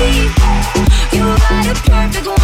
You got a perfect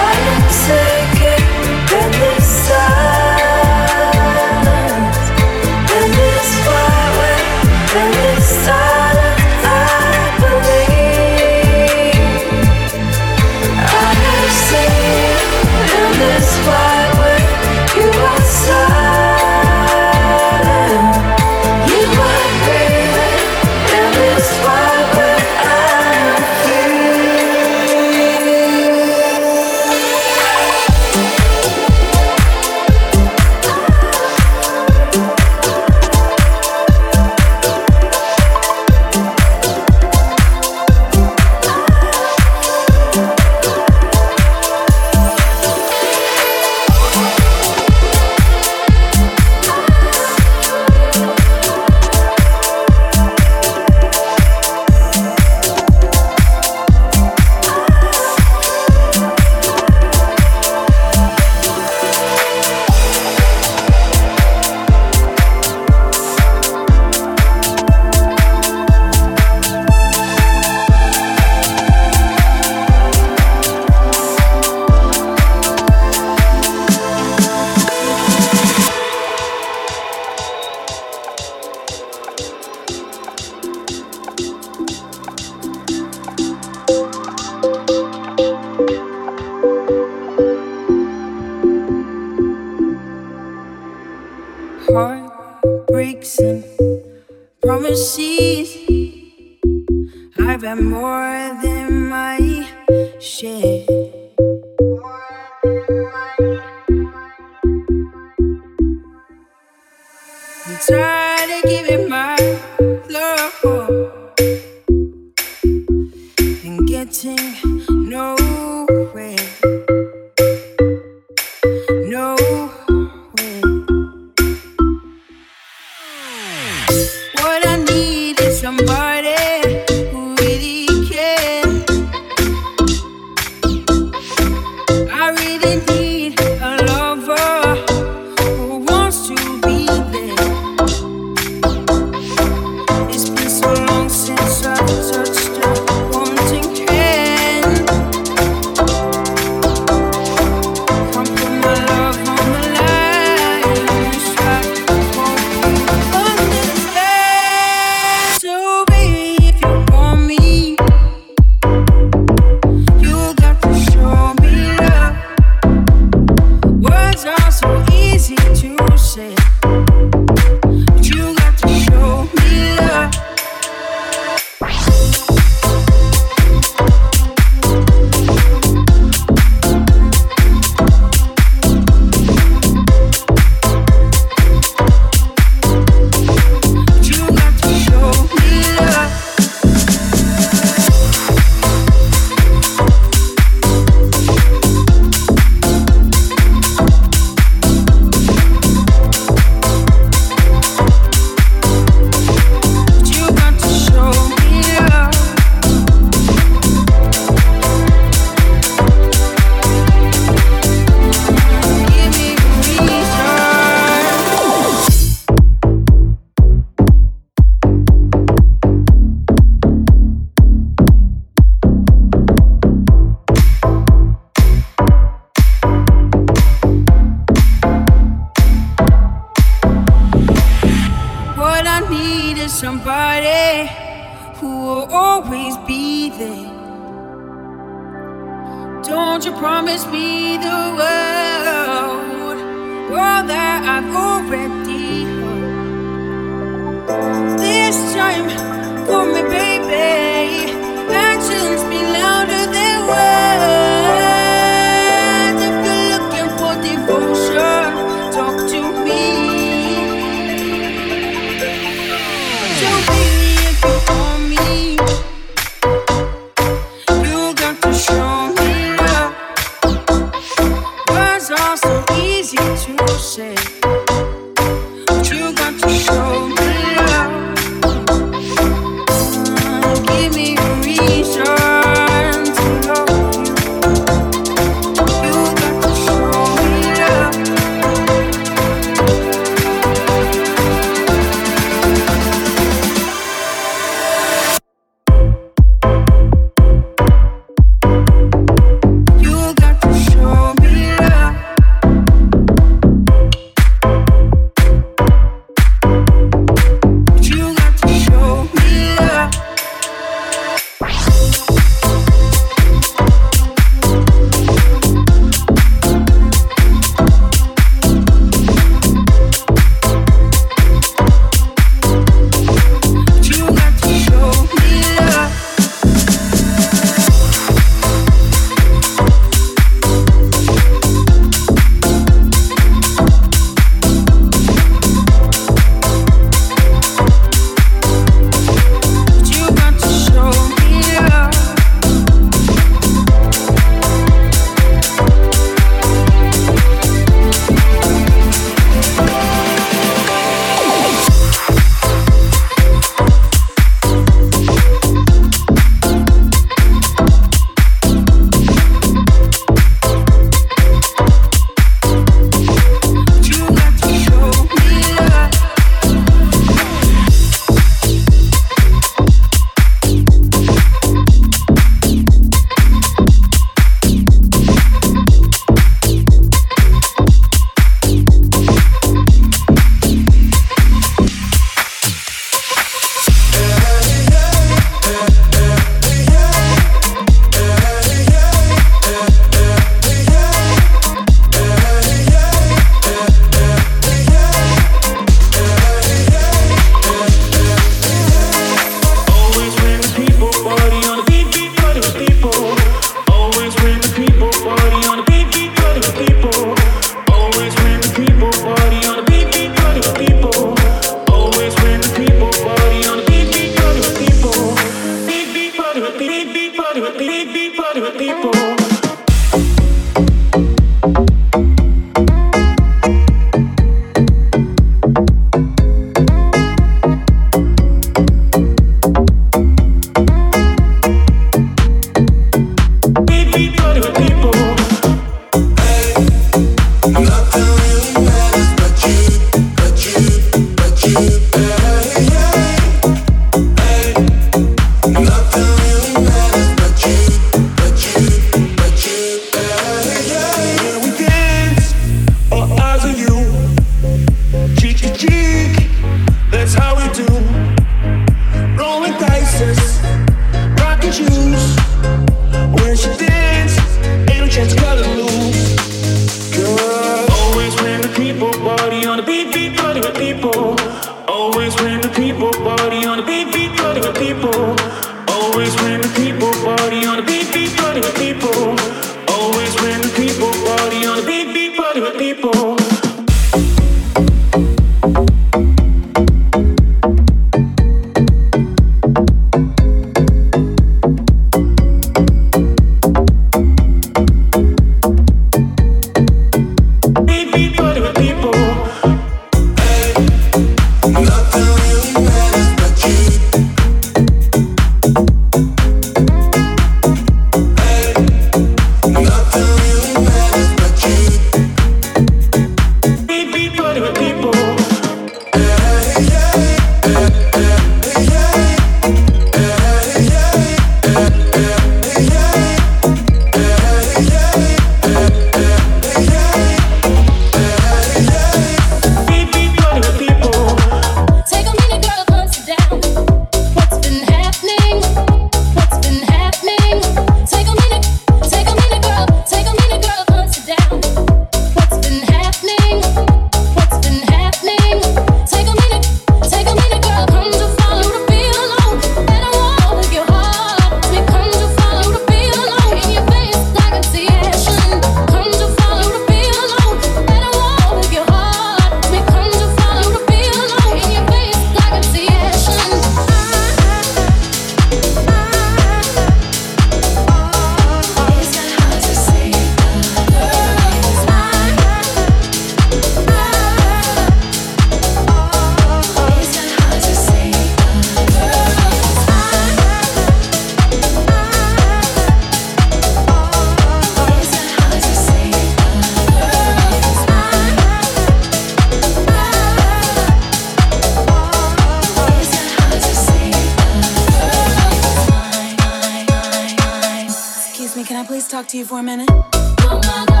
to you for a minute? Oh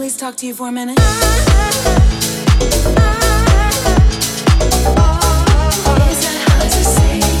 please talk to you for a minute? Is that hard to say?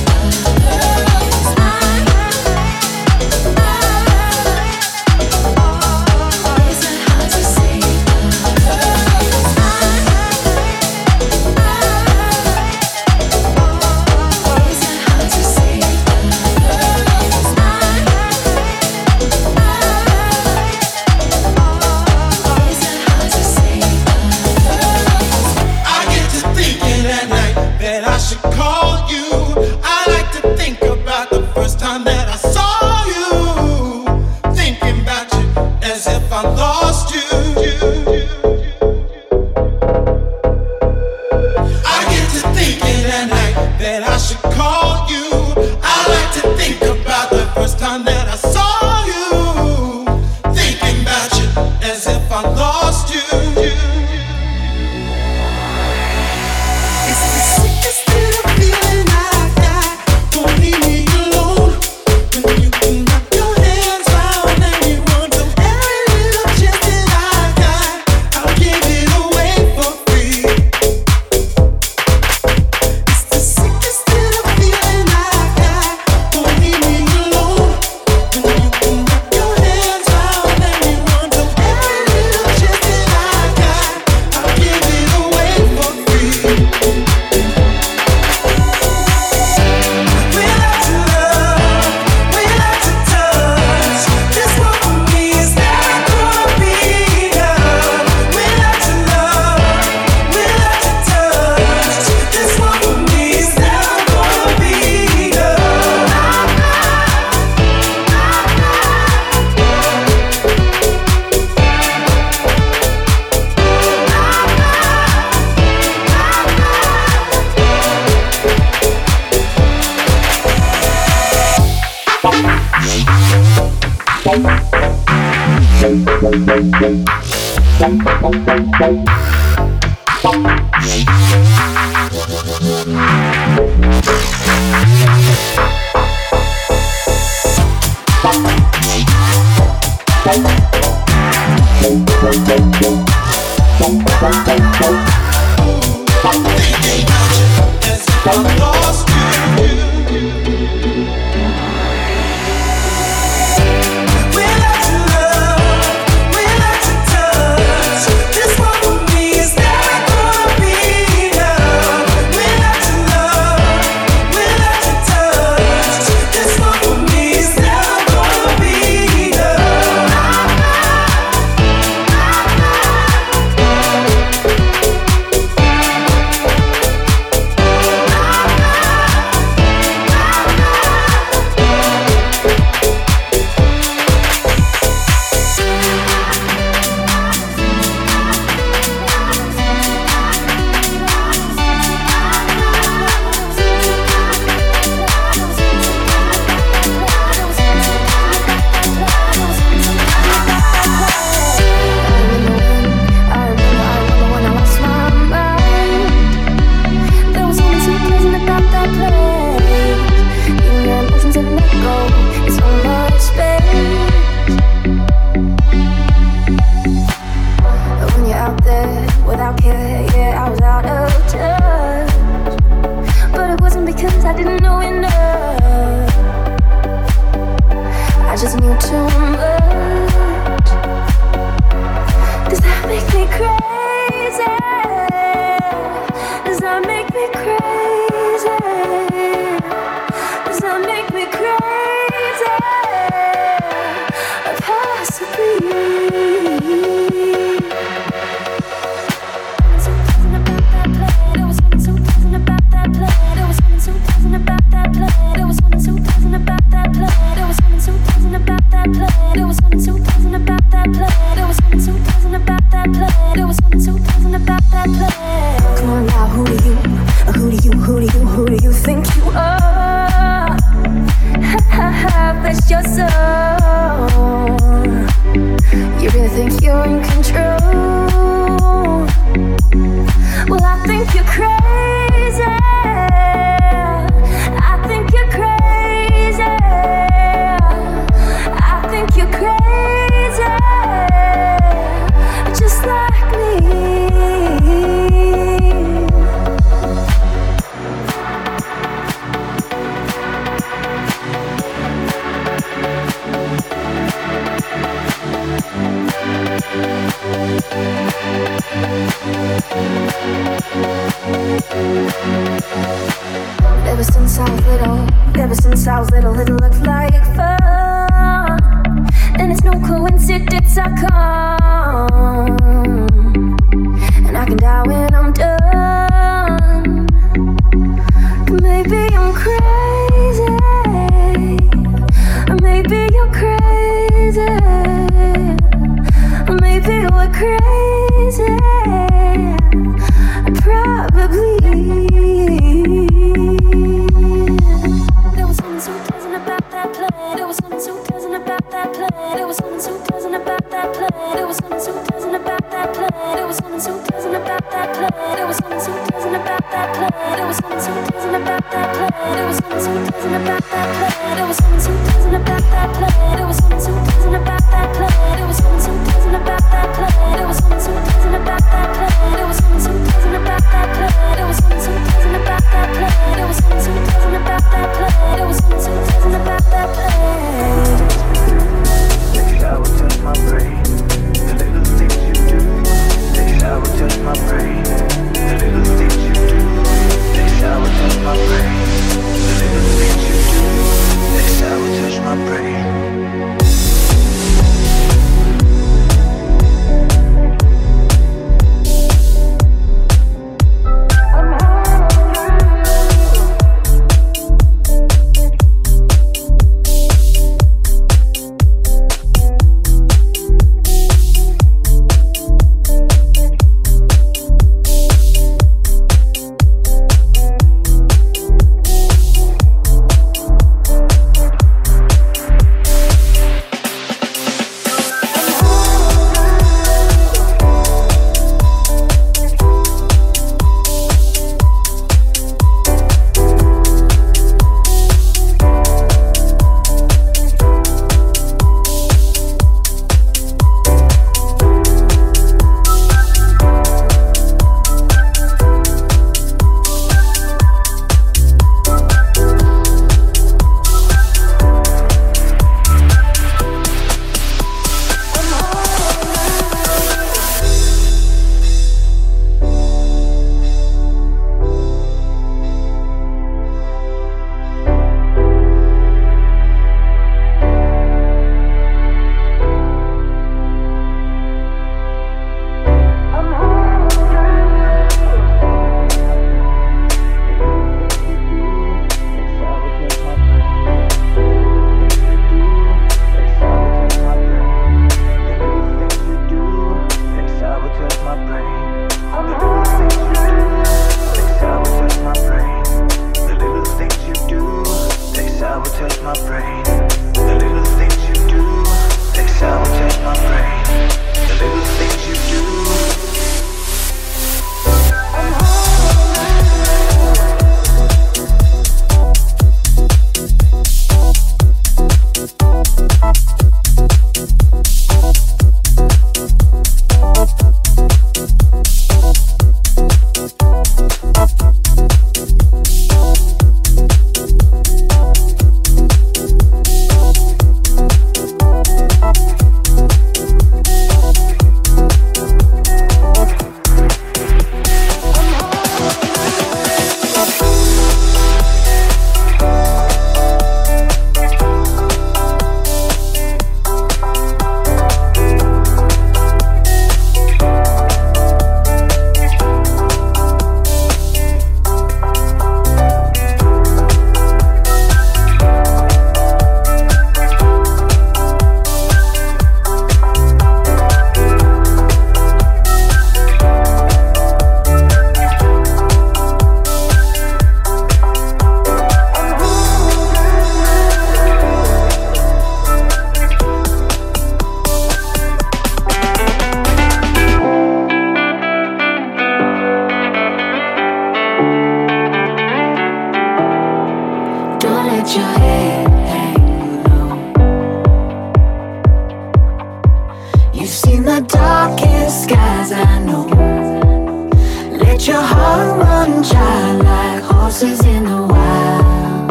Run child like horses in the wild.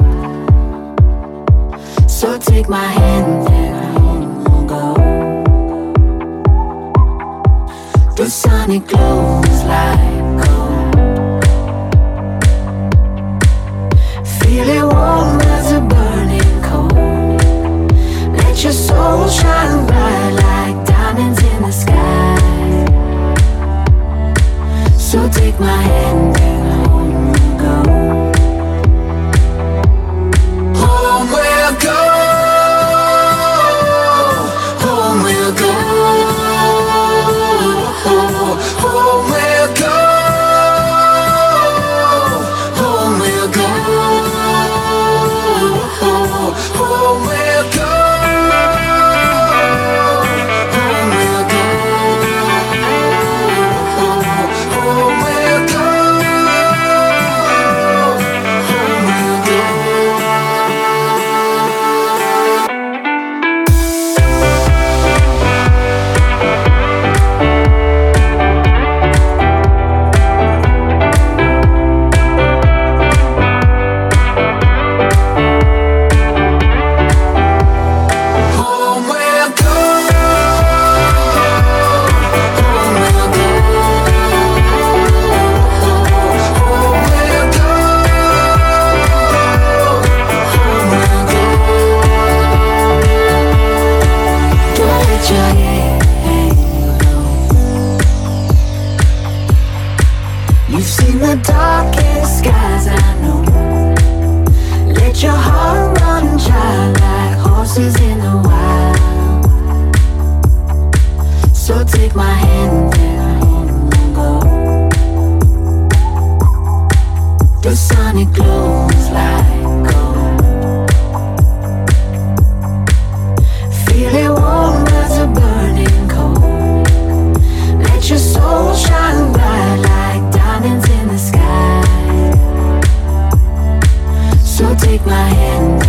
So take my hand and we'll go. The sonic glows like gold. Feel it warm as a burning coal. Let your soul shine bright like So take my hand and home we'll go. Home we'll go. The darkest skies, I know. Let your heart run child like horses in the wild. So take my hand and home we'll go. The sonic glows like gold. Feel it warm as a burning coal. Let your soul shine bright take my hand